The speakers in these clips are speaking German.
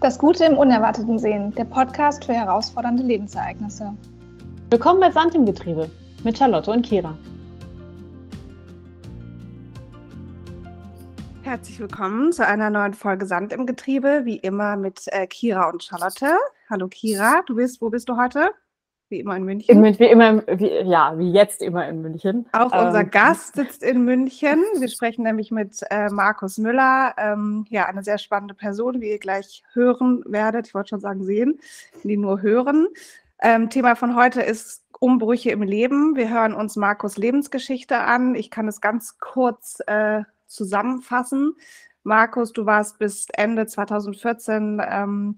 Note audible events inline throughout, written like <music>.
Das Gute im Unerwarteten sehen, der Podcast für herausfordernde Lebensereignisse. Willkommen bei Sand im Getriebe mit Charlotte und Kira. Herzlich willkommen zu einer neuen Folge Sand im Getriebe, wie immer mit äh, Kira und Charlotte. Hallo Kira, du bist, wo bist du heute? Wie immer in München. In, wie immer, wie, ja, wie jetzt immer in München. Auch ähm. unser Gast sitzt in München. Wir sprechen nämlich mit äh, Markus Müller. Ähm, ja, eine sehr spannende Person, wie ihr gleich hören werdet. Ich wollte schon sagen sehen, die nur hören. Ähm, Thema von heute ist Umbrüche im Leben. Wir hören uns Markus Lebensgeschichte an. Ich kann es ganz kurz äh, zusammenfassen. Markus, du warst bis Ende 2014 ähm,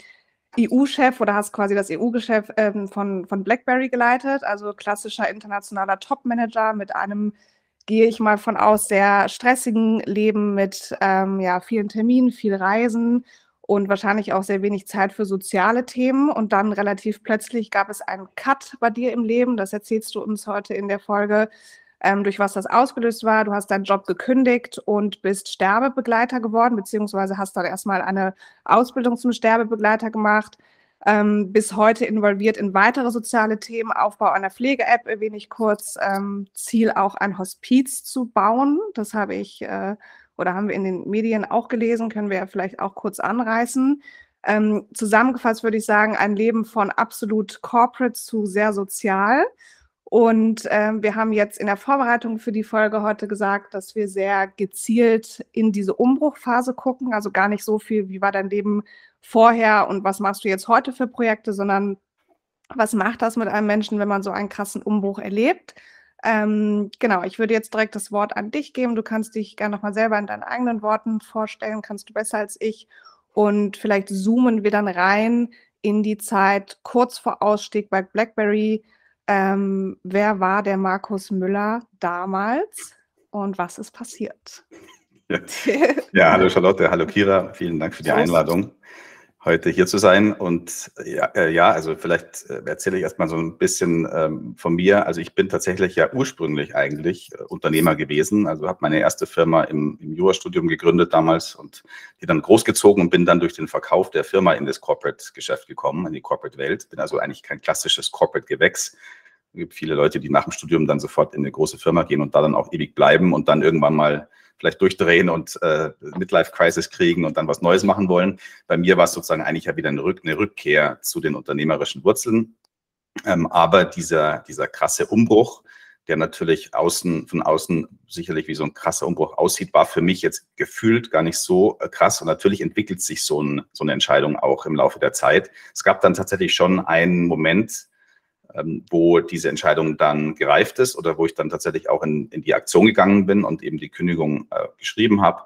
EU-Chef oder hast quasi das EU-Geschäft ähm, von, von BlackBerry geleitet, also klassischer internationaler Top-Manager mit einem, gehe ich mal von aus, sehr stressigen Leben mit ähm, ja, vielen Terminen, viel Reisen und wahrscheinlich auch sehr wenig Zeit für soziale Themen. Und dann relativ plötzlich gab es einen Cut bei dir im Leben, das erzählst du uns heute in der Folge, ähm, durch was das ausgelöst war. Du hast deinen Job gekündigt und bist Sterbebegleiter geworden, beziehungsweise hast dann erstmal eine Ausbildung zum Sterbebegleiter gemacht. Ähm, bis heute involviert in weitere soziale Themen, Aufbau einer Pflege-App erwähne ich kurz, ähm, Ziel auch ein Hospiz zu bauen. Das habe ich äh, oder haben wir in den Medien auch gelesen, können wir ja vielleicht auch kurz anreißen. Ähm, zusammengefasst würde ich sagen, ein Leben von absolut corporate zu sehr sozial. Und ähm, wir haben jetzt in der Vorbereitung für die Folge heute gesagt, dass wir sehr gezielt in diese Umbruchphase gucken. Also gar nicht so viel, wie war dein Leben vorher und was machst du jetzt heute für Projekte, sondern was macht das mit einem Menschen, wenn man so einen krassen Umbruch erlebt? Ähm, genau, ich würde jetzt direkt das Wort an dich geben. Du kannst dich gerne nochmal selber in deinen eigenen Worten vorstellen, kannst du besser als ich. Und vielleicht zoomen wir dann rein in die Zeit kurz vor Ausstieg bei BlackBerry ähm, wer war der Markus Müller damals und was ist passiert? Ja, <laughs> ja hallo Charlotte, hallo Kira, vielen Dank für die Einladung, heute hier zu sein. Und ja, äh, ja also vielleicht äh, erzähle ich erstmal so ein bisschen ähm, von mir. Also ich bin tatsächlich ja ursprünglich eigentlich äh, Unternehmer gewesen. Also habe meine erste Firma im, im Jurastudium gegründet damals und die dann großgezogen und bin dann durch den Verkauf der Firma in das Corporate-Geschäft gekommen, in die Corporate-Welt. Bin also eigentlich kein klassisches Corporate-Gewächs, es gibt viele Leute, die nach dem Studium dann sofort in eine große Firma gehen und da dann auch ewig bleiben und dann irgendwann mal vielleicht durchdrehen und äh, Midlife-Crisis kriegen und dann was Neues machen wollen. Bei mir war es sozusagen eigentlich ja wieder eine, Rück eine Rückkehr zu den unternehmerischen Wurzeln. Ähm, aber dieser, dieser krasse Umbruch, der natürlich außen, von außen sicherlich wie so ein krasser Umbruch aussieht, war für mich jetzt gefühlt gar nicht so äh, krass. Und natürlich entwickelt sich so, ein, so eine Entscheidung auch im Laufe der Zeit. Es gab dann tatsächlich schon einen Moment, wo diese Entscheidung dann gereift ist oder wo ich dann tatsächlich auch in, in die Aktion gegangen bin und eben die Kündigung äh, geschrieben habe.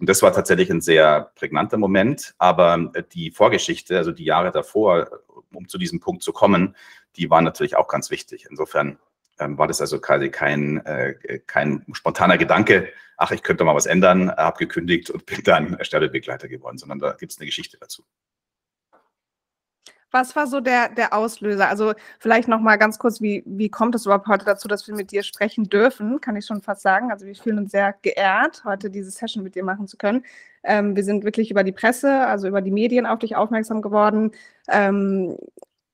Und das war tatsächlich ein sehr prägnanter Moment. Aber äh, die Vorgeschichte, also die Jahre davor, um zu diesem Punkt zu kommen, die waren natürlich auch ganz wichtig. Insofern ähm, war das also quasi kein, äh, kein spontaner Gedanke, ach, ich könnte mal was ändern, habe gekündigt und bin dann Sterbebegleiter geworden, sondern da gibt es eine Geschichte dazu. Was war so der, der Auslöser? Also vielleicht noch mal ganz kurz, wie, wie kommt es überhaupt heute dazu, dass wir mit dir sprechen dürfen, kann ich schon fast sagen. Also wir fühlen uns sehr geehrt, heute diese Session mit dir machen zu können. Ähm, wir sind wirklich über die Presse, also über die Medien auf dich aufmerksam geworden. Ähm,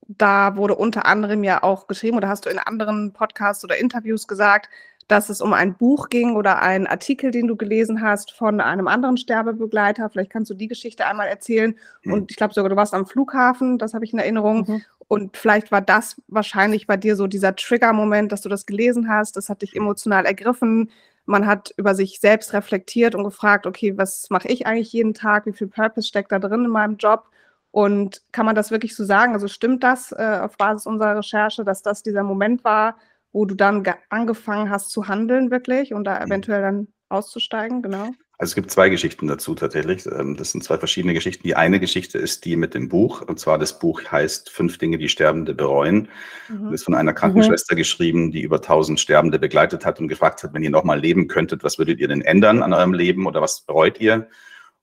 da wurde unter anderem ja auch geschrieben, oder hast du in anderen Podcasts oder Interviews gesagt, dass es um ein Buch ging oder einen Artikel, den du gelesen hast von einem anderen Sterbebegleiter. Vielleicht kannst du die Geschichte einmal erzählen. Mhm. Und ich glaube sogar, du warst am Flughafen, das habe ich in Erinnerung. Mhm. Und vielleicht war das wahrscheinlich bei dir so dieser Trigger-Moment, dass du das gelesen hast. Das hat dich emotional ergriffen. Man hat über sich selbst reflektiert und gefragt, okay, was mache ich eigentlich jeden Tag? Wie viel Purpose steckt da drin in meinem Job? Und kann man das wirklich so sagen? Also stimmt das äh, auf Basis unserer Recherche, dass das dieser Moment war, wo du dann angefangen hast zu handeln wirklich und da mhm. eventuell dann auszusteigen, genau? Also es gibt zwei Geschichten dazu tatsächlich. Ähm, das sind zwei verschiedene Geschichten. Die eine Geschichte ist die mit dem Buch. Und zwar das Buch heißt Fünf Dinge, die Sterbende bereuen. Mhm. Das ist von einer Krankenschwester mhm. geschrieben, die über tausend Sterbende begleitet hat und gefragt hat, wenn ihr nochmal leben könntet, was würdet ihr denn ändern an eurem Leben oder was bereut ihr?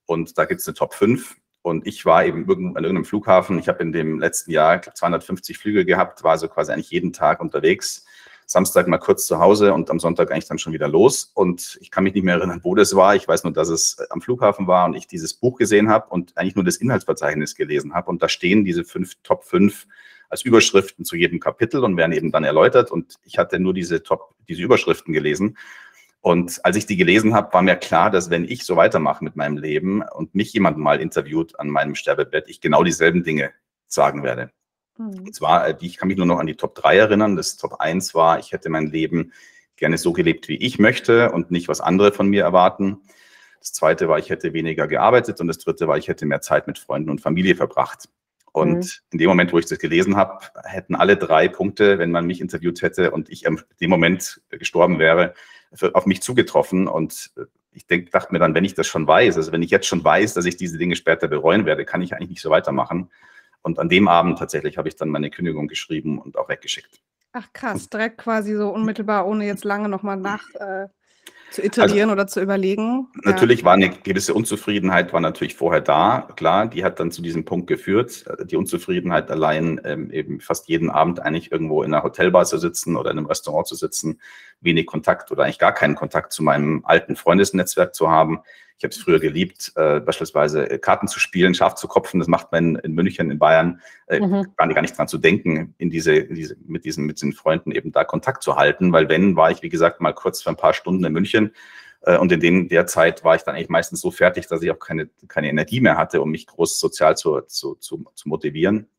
Und da gibt es eine Top 5. Und ich war eben an irgendeinem Flughafen. Ich habe in dem letzten Jahr 250 Flüge gehabt, war so quasi eigentlich jeden Tag unterwegs Samstag mal kurz zu Hause und am Sonntag eigentlich dann schon wieder los. Und ich kann mich nicht mehr erinnern, wo das war. Ich weiß nur, dass es am Flughafen war und ich dieses Buch gesehen habe und eigentlich nur das Inhaltsverzeichnis gelesen habe. Und da stehen diese fünf Top 5 als Überschriften zu jedem Kapitel und werden eben dann erläutert. Und ich hatte nur diese Top, diese Überschriften gelesen. Und als ich die gelesen habe, war mir klar, dass wenn ich so weitermache mit meinem Leben und mich jemand mal interviewt an meinem Sterbebett, ich genau dieselben Dinge sagen werde. Mhm. Und zwar, äh, ich kann mich nur noch an die Top 3 erinnern. Das Top 1 war, ich hätte mein Leben gerne so gelebt, wie ich möchte und nicht, was andere von mir erwarten. Das zweite war, ich hätte weniger gearbeitet und das dritte war, ich hätte mehr Zeit mit Freunden und Familie verbracht. Und mhm. in dem Moment, wo ich das gelesen habe, hätten alle drei Punkte, wenn man mich interviewt hätte und ich in dem Moment gestorben wäre, auf mich zugetroffen. Und äh, ich denk, dachte mir dann, wenn ich das schon weiß, also wenn ich jetzt schon weiß, dass ich diese Dinge später bereuen werde, kann ich eigentlich nicht so weitermachen. Und an dem Abend tatsächlich habe ich dann meine Kündigung geschrieben und auch weggeschickt. Ach krass, direkt quasi so unmittelbar, ohne jetzt lange nochmal nach äh, zu iterieren also, oder zu überlegen. Natürlich ja. war eine gewisse Unzufriedenheit, war natürlich vorher da, klar, die hat dann zu diesem Punkt geführt. Die Unzufriedenheit allein, ähm, eben fast jeden Abend eigentlich irgendwo in einer Hotelbar zu sitzen oder in einem Restaurant zu sitzen, wenig Kontakt oder eigentlich gar keinen Kontakt zu meinem alten Freundesnetzwerk zu haben. Ich habe es früher geliebt, äh, beispielsweise äh, Karten zu spielen, scharf zu kopfen. Das macht man in München, in Bayern, äh, mhm. gar, nicht, gar nicht dran zu denken, in diese, in diese, mit, diesen, mit diesen Freunden eben da Kontakt zu halten. Weil wenn, war ich, wie gesagt, mal kurz für ein paar Stunden in München. Äh, und in den, der Zeit war ich dann eigentlich meistens so fertig, dass ich auch keine, keine Energie mehr hatte, um mich groß sozial zu, zu, zu, zu motivieren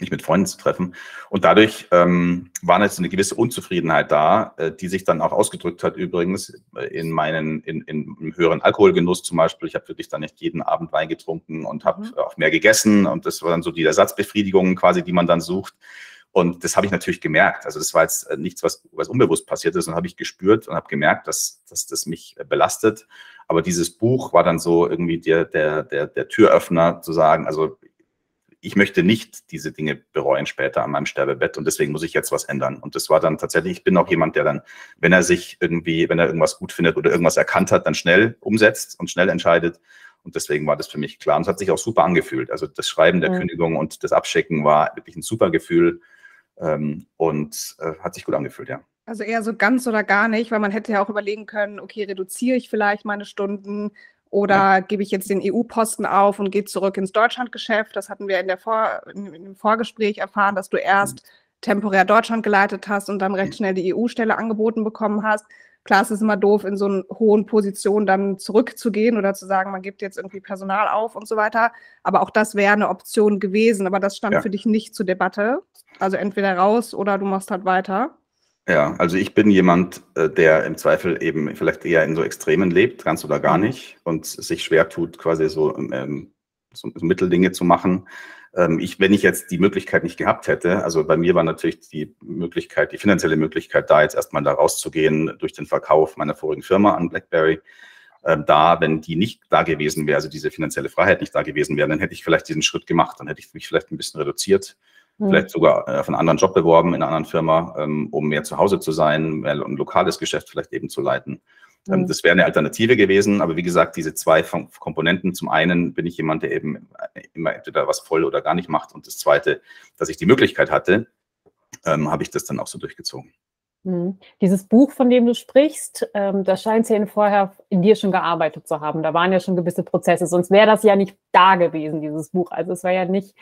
mich mit Freunden zu treffen. Und dadurch ähm, war jetzt eine gewisse Unzufriedenheit da, äh, die sich dann auch ausgedrückt hat, übrigens äh, in meinen, in, in, höheren Alkoholgenuss zum Beispiel. Ich habe wirklich dann nicht jeden Abend Wein getrunken und habe mhm. auch mehr gegessen. Und das war dann so die Ersatzbefriedigung quasi, die man dann sucht. Und das habe ich natürlich gemerkt. Also das war jetzt äh, nichts, was, was unbewusst passiert ist, und habe ich gespürt und habe gemerkt, dass, dass das mich äh, belastet. Aber dieses Buch war dann so irgendwie der, der, der, der Türöffner zu sagen, also ich möchte nicht diese Dinge bereuen später an meinem Sterbebett und deswegen muss ich jetzt was ändern. Und das war dann tatsächlich, ich bin auch jemand, der dann, wenn er sich irgendwie, wenn er irgendwas gut findet oder irgendwas erkannt hat, dann schnell umsetzt und schnell entscheidet. Und deswegen war das für mich klar. Und es hat sich auch super angefühlt. Also das Schreiben der mhm. Kündigung und das Abschicken war wirklich ein super Gefühl ähm, und äh, hat sich gut angefühlt, ja. Also eher so ganz oder gar nicht, weil man hätte ja auch überlegen können, okay, reduziere ich vielleicht meine Stunden, oder ja. gebe ich jetzt den EU-Posten auf und gehe zurück ins Deutschlandgeschäft? Das hatten wir in der Vor in, im Vorgespräch erfahren, dass du erst mhm. temporär Deutschland geleitet hast und dann recht schnell die EU-Stelle angeboten bekommen hast. Klar, es ist immer doof, in so einer hohen Position dann zurückzugehen oder zu sagen, man gibt jetzt irgendwie Personal auf und so weiter. Aber auch das wäre eine Option gewesen. Aber das stand ja. für dich nicht zur Debatte. Also entweder raus oder du machst halt weiter. Ja, also ich bin jemand, äh, der im Zweifel eben vielleicht eher in so Extremen lebt, ganz oder gar mhm. nicht, und sich schwer tut, quasi so, ähm, so, so Mitteldinge zu machen. Ähm, ich, wenn ich jetzt die Möglichkeit nicht gehabt hätte, also bei mir war natürlich die Möglichkeit, die finanzielle Möglichkeit, da jetzt erstmal da rauszugehen durch den Verkauf meiner vorigen Firma an BlackBerry. Ähm, da, wenn die nicht da gewesen wäre, also diese finanzielle Freiheit nicht da gewesen wäre, dann hätte ich vielleicht diesen Schritt gemacht, dann hätte ich mich vielleicht ein bisschen reduziert mhm. vielleicht sogar äh, auf einen anderen Job beworben in einer anderen Firma, ähm, um mehr zu Hause zu sein, mehr ein lokales Geschäft vielleicht eben zu leiten. Mhm. Das wäre eine Alternative gewesen, aber wie gesagt, diese zwei Komponenten. Zum einen bin ich jemand, der eben äh, immer entweder was voll oder gar nicht macht. Und das zweite, dass ich die Möglichkeit hatte, ähm, habe ich das dann auch so durchgezogen. Mhm. Dieses Buch, von dem du sprichst, ähm, da scheint ja vorher in dir schon gearbeitet zu haben. Da waren ja schon gewisse Prozesse, sonst wäre das ja nicht da gewesen, dieses Buch. Also es war ja nicht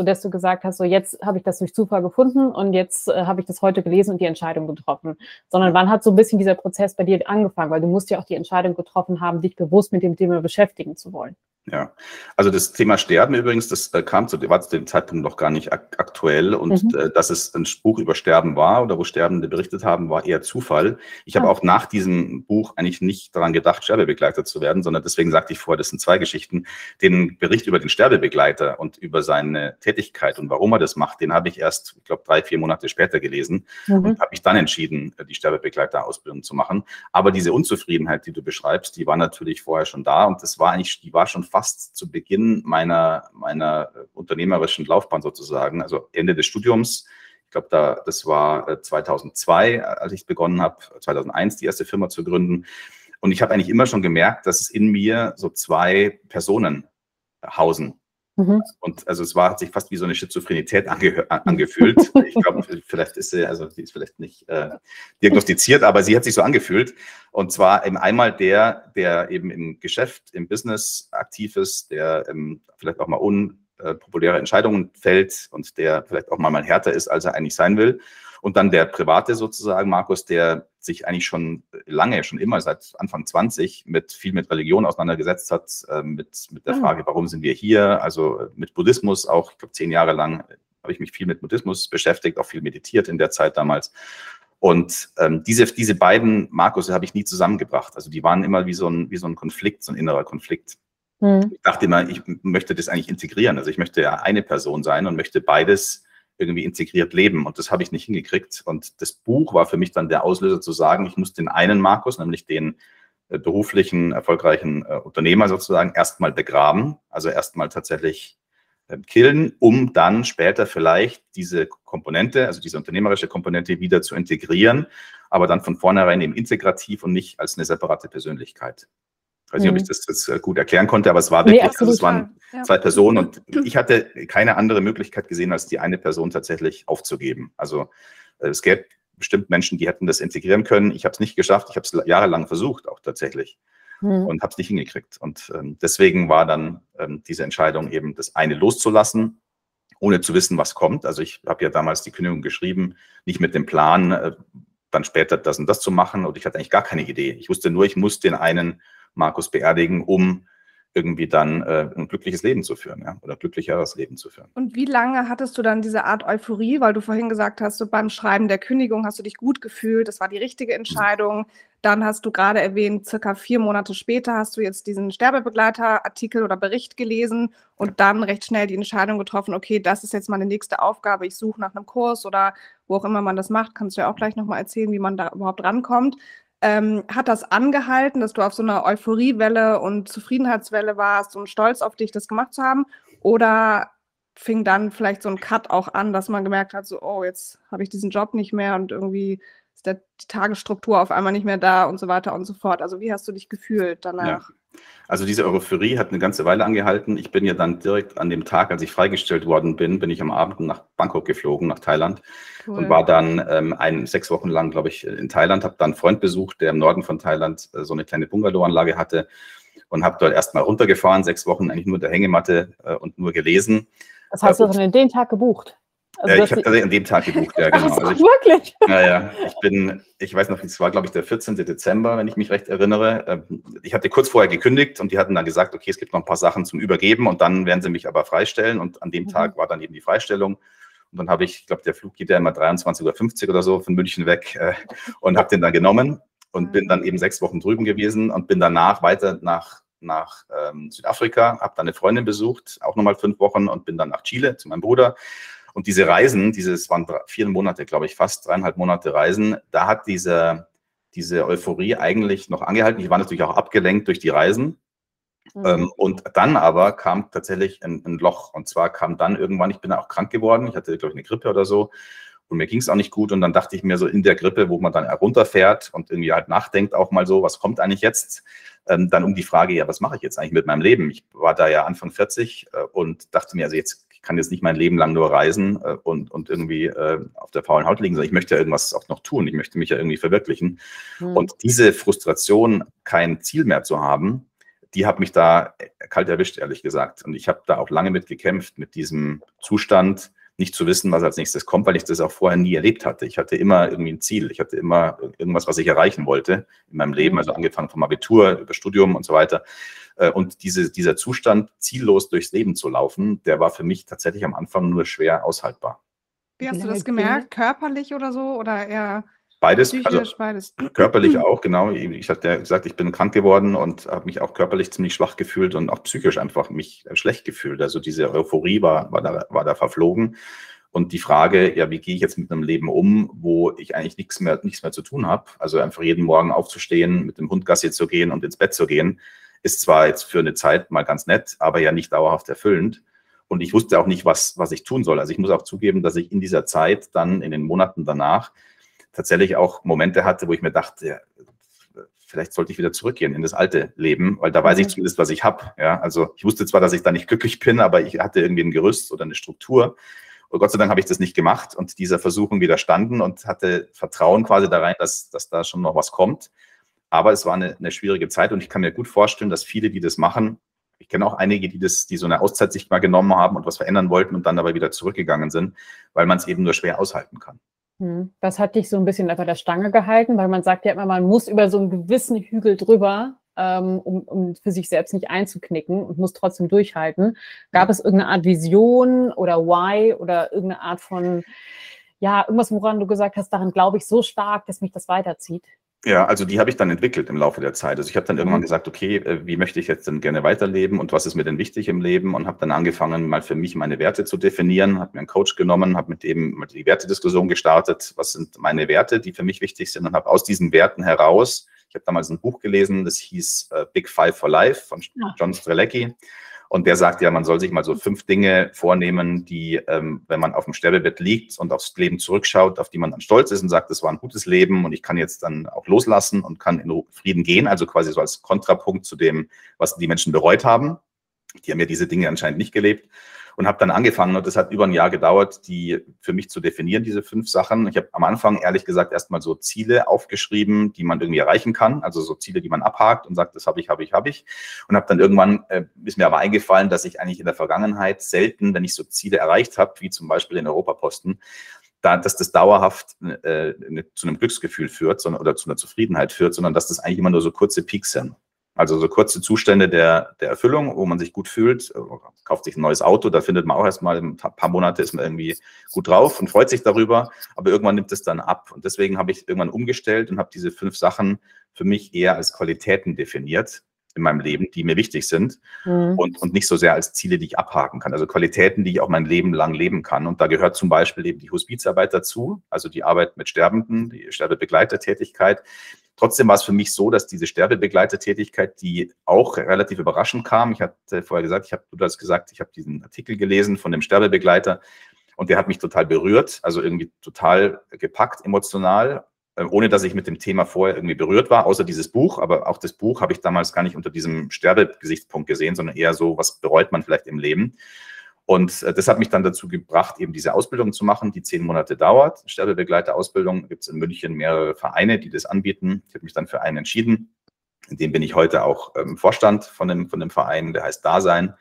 so dass du gesagt hast, so jetzt habe ich das durch Zufall gefunden und jetzt äh, habe ich das heute gelesen und die Entscheidung getroffen. Sondern wann hat so ein bisschen dieser Prozess bei dir angefangen? Weil du musst ja auch die Entscheidung getroffen haben, dich bewusst mit dem Thema beschäftigen zu wollen. Ja, also das Thema Sterben übrigens, das äh, kam zu, war zu dem Zeitpunkt noch gar nicht ak aktuell und mhm. äh, dass es ein Buch über Sterben war oder wo Sterbende berichtet haben, war eher Zufall. Ich habe ah. auch nach diesem Buch eigentlich nicht daran gedacht, Sterbebegleiter zu werden, sondern deswegen sagte ich vorher, das sind zwei Geschichten. Den Bericht über den Sterbebegleiter und über seine Tätigkeit und warum er das macht, den habe ich erst, ich glaube, drei, vier Monate später gelesen mhm. und habe mich dann entschieden, die Sterbebegleiterausbildung zu machen. Aber diese Unzufriedenheit, die du beschreibst, die war natürlich vorher schon da und das war eigentlich, die war schon fast zu Beginn meiner, meiner äh, unternehmerischen Laufbahn sozusagen, also Ende des Studiums. Ich glaube, da, das war 2002, äh, als ich begonnen habe, 2001 die erste Firma zu gründen. Und ich habe eigentlich immer schon gemerkt, dass es in mir so zwei Personen hausen. Mhm. Und also es war, hat sich fast wie so eine Schizophrenität ange <laughs> angefühlt. Ich glaube, vielleicht ist sie, also sie ist vielleicht nicht äh, diagnostiziert, aber sie hat sich so angefühlt. Und zwar eben einmal der, der eben im Geschäft, im Business aktiv ist, der ähm, vielleicht auch mal unpopuläre Entscheidungen fällt und der vielleicht auch mal, mal härter ist, als er eigentlich sein will. Und dann der Private sozusagen, Markus, der sich eigentlich schon lange, schon immer seit Anfang 20 mit viel mit Religion auseinandergesetzt hat, äh, mit, mit der ah. Frage, warum sind wir hier? Also mit Buddhismus auch, ich glaube, zehn Jahre lang habe ich mich viel mit Buddhismus beschäftigt, auch viel meditiert in der Zeit damals. Und ähm, diese, diese beiden Markus habe ich nie zusammengebracht. Also die waren immer wie so ein, wie so ein Konflikt, so ein innerer Konflikt. Mhm. Ich dachte immer, ich möchte das eigentlich integrieren. Also ich möchte ja eine Person sein und möchte beides irgendwie integriert leben. Und das habe ich nicht hingekriegt. Und das Buch war für mich dann der Auslöser zu sagen, ich muss den einen Markus, nämlich den äh, beruflichen, erfolgreichen äh, Unternehmer sozusagen, erstmal begraben, also erstmal tatsächlich äh, killen, um dann später vielleicht diese Komponente, also diese unternehmerische Komponente wieder zu integrieren, aber dann von vornherein eben integrativ und nicht als eine separate Persönlichkeit. Ich weiß nicht, ob ich mhm. das jetzt äh, gut erklären konnte, aber es war wirklich, nee, also es waren ja. zwei Personen und ich hatte keine andere Möglichkeit gesehen, als die eine Person tatsächlich aufzugeben. Also äh, es gäbe bestimmt Menschen, die hätten das integrieren können. Ich habe es nicht geschafft. Ich habe es jahrelang versucht, auch tatsächlich. Mhm. Und habe es nicht hingekriegt. Und ähm, deswegen war dann ähm, diese Entscheidung eben, das eine loszulassen, ohne zu wissen, was kommt. Also ich habe ja damals die Kündigung geschrieben, nicht mit dem Plan, äh, dann später das und das zu machen. Und ich hatte eigentlich gar keine Idee. Ich wusste nur, ich muss den einen Markus beerdigen, um irgendwie dann äh, ein glückliches Leben zu führen, ja, oder glücklicheres Leben zu führen. Und wie lange hattest du dann diese Art Euphorie, weil du vorhin gesagt hast, so beim Schreiben der Kündigung hast du dich gut gefühlt, das war die richtige Entscheidung. Dann hast du gerade erwähnt, circa vier Monate später hast du jetzt diesen Sterbebegleiter-Artikel oder Bericht gelesen und dann recht schnell die Entscheidung getroffen, okay, das ist jetzt meine nächste Aufgabe, ich suche nach einem Kurs oder wo auch immer man das macht, kannst du ja auch gleich nochmal erzählen, wie man da überhaupt rankommt. Ähm, hat das angehalten, dass du auf so einer Euphoriewelle und Zufriedenheitswelle warst und stolz auf dich, das gemacht zu haben? Oder fing dann vielleicht so ein Cut auch an, dass man gemerkt hat, so, oh, jetzt habe ich diesen Job nicht mehr und irgendwie ist der, die Tagesstruktur auf einmal nicht mehr da und so weiter und so fort. Also wie hast du dich gefühlt danach? Ja. Also diese Euphorie hat eine ganze Weile angehalten. Ich bin ja dann direkt an dem Tag, als ich freigestellt worden bin, bin ich am Abend nach Bangkok geflogen, nach Thailand cool. und war dann ähm, ein, sechs Wochen lang, glaube ich, in Thailand, habe dann einen Freund besucht, der im Norden von Thailand äh, so eine kleine Bungalowanlage hatte und habe dort erstmal runtergefahren, sechs Wochen eigentlich nur der Hängematte äh, und nur gelesen. Das heißt, du hast an den Tag gebucht? Also ja, ich habe tatsächlich an dem Tag gebucht, ja, <laughs> genau. Also ich, wirklich? Naja, ich bin, ich weiß noch, es war, glaube ich, der 14. Dezember, wenn ich mich recht erinnere. Ähm, ich hatte kurz vorher gekündigt und die hatten dann gesagt, okay, es gibt noch ein paar Sachen zum Übergeben und dann werden sie mich aber freistellen. Und an dem mhm. Tag war dann eben die Freistellung. Und dann habe ich, ich glaube, der Flug geht ja immer 23.50 Uhr oder so von München weg äh, und habe den dann genommen und bin dann eben sechs Wochen drüben gewesen und bin danach weiter nach nach ähm, Südafrika, habe dann eine Freundin besucht, auch nochmal fünf Wochen und bin dann nach Chile zu meinem Bruder und diese Reisen, dieses waren vier Monate, glaube ich, fast dreieinhalb Monate Reisen, da hat diese, diese Euphorie eigentlich noch angehalten. Ich war natürlich auch abgelenkt durch die Reisen. Mhm. Ähm, und dann aber kam tatsächlich ein, ein, Loch. Und zwar kam dann irgendwann, ich bin auch krank geworden. Ich hatte, glaube ich, eine Grippe oder so. Und mir ging es auch nicht gut. Und dann dachte ich mir so in der Grippe, wo man dann herunterfährt und irgendwie halt nachdenkt, auch mal so, was kommt eigentlich jetzt? Ähm, dann um die Frage, ja, was mache ich jetzt eigentlich mit meinem Leben? Ich war da ja Anfang 40 äh, und dachte mir, also jetzt ich kann jetzt nicht mein Leben lang nur reisen äh, und, und irgendwie äh, auf der faulen Haut liegen, sondern ich möchte ja irgendwas auch noch tun. Ich möchte mich ja irgendwie verwirklichen. Mhm. Und diese Frustration, kein Ziel mehr zu haben, die hat mich da kalt erwischt, ehrlich gesagt. Und ich habe da auch lange mit gekämpft, mit diesem Zustand, nicht zu wissen, was als nächstes kommt, weil ich das auch vorher nie erlebt hatte. Ich hatte immer irgendwie ein Ziel. Ich hatte immer irgendwas, was ich erreichen wollte in meinem Leben, also angefangen vom Abitur über Studium und so weiter. Äh, und diese, dieser Zustand, ziellos durchs Leben zu laufen, der war für mich tatsächlich am Anfang nur schwer aushaltbar. Wie hast du das gemerkt? Körperlich oder so? Oder eher Beides, also beides. körperlich <clears throat> auch, genau. Ich hatte ja gesagt, ich bin krank geworden und habe mich auch körperlich ziemlich schwach gefühlt und auch psychisch einfach mich schlecht gefühlt. Also diese Euphorie war, war, da, war da verflogen. Und die Frage, ja, wie gehe ich jetzt mit einem Leben um, wo ich eigentlich nichts mehr, nichts mehr zu tun habe? Also einfach jeden Morgen aufzustehen, mit dem Hund Gassi zu gehen und ins Bett zu gehen, ist zwar jetzt für eine Zeit mal ganz nett, aber ja nicht dauerhaft erfüllend. Und ich wusste auch nicht, was, was ich tun soll. Also ich muss auch zugeben, dass ich in dieser Zeit dann in den Monaten danach tatsächlich auch Momente hatte, wo ich mir dachte, vielleicht sollte ich wieder zurückgehen in das alte Leben, weil da weiß ich mhm. zumindest, was ich habe. Ja, also ich wusste zwar, dass ich da nicht glücklich bin, aber ich hatte irgendwie ein Gerüst oder eine Struktur. Und Gott sei Dank habe ich das nicht gemacht und dieser Versuchung widerstanden und hatte Vertrauen quasi da rein, dass, dass da schon noch was kommt. Aber es war eine, eine schwierige Zeit und ich kann mir gut vorstellen, dass viele, die das machen, ich kenne auch einige, die das, die so eine Auszeit sich mal genommen haben und was verändern wollten und dann dabei wieder zurückgegangen sind, weil man es eben nur schwer aushalten kann. Hm. Das hat dich so ein bisschen einfach der Stange gehalten, weil man sagt ja immer, man muss über so einen gewissen Hügel drüber, ähm, um, um für sich selbst nicht einzuknicken und muss trotzdem durchhalten. Gab es irgendeine Art Vision oder Why oder irgendeine Art von, ja, irgendwas, woran du gesagt hast, daran glaube ich so stark, dass mich das weiterzieht? Ja, also die habe ich dann entwickelt im Laufe der Zeit. Also ich habe dann irgendwann mhm. gesagt, okay, äh, wie möchte ich jetzt denn gerne weiterleben und was ist mir denn wichtig im Leben? Und habe dann angefangen, mal für mich meine Werte zu definieren, habe mir einen Coach genommen, habe mit dem die Wertediskussion gestartet, was sind meine Werte, die für mich wichtig sind? Und habe aus diesen Werten heraus, ich habe damals ein Buch gelesen, das hieß uh, Big Five for Life von John Strelecki und der sagt ja, man soll sich mal so fünf Dinge vornehmen, die, ähm, wenn man auf dem Sterbebett liegt und aufs Leben zurückschaut, auf die man dann stolz ist und sagt, das war ein gutes Leben und ich kann jetzt dann auch loslassen und kann in Frieden gehen. Also quasi so als Kontrapunkt zu dem, was die Menschen bereut haben. Die haben ja diese Dinge anscheinend nicht gelebt und habe dann angefangen und das hat über ein Jahr gedauert, die für mich zu definieren, diese fünf Sachen. Ich habe am Anfang ehrlich gesagt erstmal so Ziele aufgeschrieben, die man irgendwie erreichen kann, also so Ziele, die man abhakt und sagt, das habe ich, habe ich, habe ich. Und habe dann irgendwann, äh, ist mir aber eingefallen, dass ich eigentlich in der Vergangenheit selten, wenn ich so Ziele erreicht habe, wie zum Beispiel den Europaposten, da, dass das dauerhaft äh, zu einem Glücksgefühl führt sondern, oder zu einer Zufriedenheit führt, sondern dass das eigentlich immer nur so kurze Peaks sind. Also so kurze Zustände der, der Erfüllung, wo man sich gut fühlt, äh, kauft sich ein neues Auto, da findet man auch erstmal ein paar Monate ist man irgendwie gut drauf und freut sich darüber, aber irgendwann nimmt es dann ab. Und deswegen habe ich irgendwann umgestellt und habe diese fünf Sachen für mich eher als Qualitäten definiert in meinem Leben, die mir wichtig sind mhm. und, und nicht so sehr als Ziele, die ich abhaken kann. Also Qualitäten, die ich auch mein Leben lang leben kann. Und da gehört zum Beispiel eben die Hospizarbeit dazu, also die Arbeit mit Sterbenden, die Sterbebegleitertätigkeit, Trotzdem war es für mich so, dass diese Sterbebegleitertätigkeit, die auch relativ überraschend kam, ich hatte vorher gesagt, ich habe, du hast gesagt, ich habe diesen Artikel gelesen von dem Sterbebegleiter und der hat mich total berührt, also irgendwie total gepackt, emotional, ohne dass ich mit dem Thema vorher irgendwie berührt war, außer dieses Buch. Aber auch das Buch habe ich damals gar nicht unter diesem Sterbegesichtspunkt gesehen, sondern eher so, was bereut man vielleicht im Leben. Und äh, das hat mich dann dazu gebracht, eben diese Ausbildung zu machen, die zehn Monate dauert. Sterbebegleiterausbildung gibt es in München mehrere Vereine, die das anbieten. Ich habe mich dann für einen entschieden. In dem bin ich heute auch ähm, Vorstand von dem, von dem Verein, der heißt Dasein,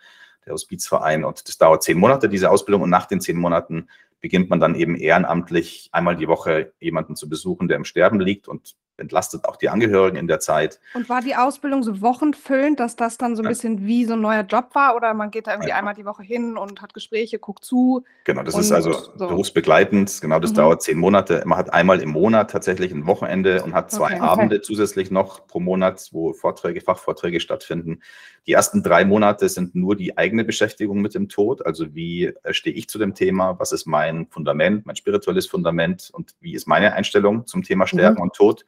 der Hospizverein. Und das dauert zehn Monate, diese Ausbildung. Und nach den zehn Monaten beginnt man dann eben ehrenamtlich einmal die Woche jemanden zu besuchen, der im Sterben liegt und entlastet auch die Angehörigen in der Zeit. Und war die Ausbildung so wochenfüllend, dass das dann so ein bisschen wie so ein neuer Job war oder man geht da irgendwie ja. einmal die Woche hin und hat Gespräche, guckt zu? Genau, das ist also so. berufsbegleitend. Genau, das mhm. dauert zehn Monate. Man hat einmal im Monat tatsächlich ein Wochenende und hat zwei okay, Abende okay. zusätzlich noch pro Monat, wo Vorträge, Fachvorträge stattfinden. Die ersten drei Monate sind nur die eigene Beschäftigung mit dem Tod. Also wie äh, stehe ich zu dem Thema? Was ist mein Fundament, mein spirituelles Fundament und wie ist meine Einstellung zum Thema Sterben mhm. und Tod?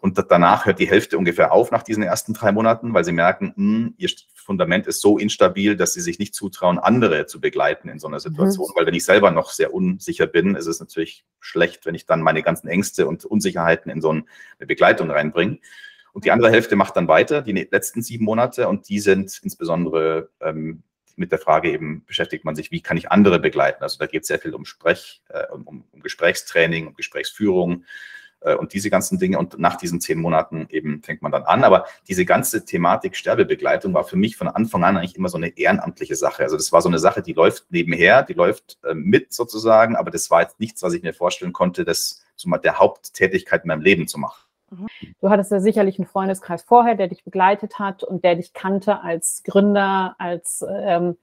Und danach hört die Hälfte ungefähr auf nach diesen ersten drei Monaten, weil sie merken, mh, hm, ihr Fundament ist so instabil, dass sie sich nicht zutrauen, andere zu begleiten in so einer Situation. Mhm. Weil wenn ich selber noch sehr unsicher bin, ist es natürlich schlecht, wenn ich dann meine ganzen Ängste und Unsicherheiten in so eine Begleitung reinbringe. Und die andere Hälfte macht dann weiter, die letzten sieben Monate, und die sind insbesondere ähm, mit der Frage eben beschäftigt man sich, wie kann ich andere begleiten? Also da geht es sehr viel um Sprech, äh, um, um Gesprächstraining, um Gesprächsführung, und diese ganzen Dinge. Und nach diesen zehn Monaten eben fängt man dann an. Aber diese ganze Thematik Sterbebegleitung war für mich von Anfang an eigentlich immer so eine ehrenamtliche Sache. Also das war so eine Sache, die läuft nebenher, die läuft äh, mit sozusagen, aber das war jetzt nichts, was ich mir vorstellen konnte, das zu der Haupttätigkeit in meinem Leben zu machen. Mhm. Du hattest ja sicherlich einen Freundeskreis vorher, der dich begleitet hat und der dich kannte als Gründer, als ähm,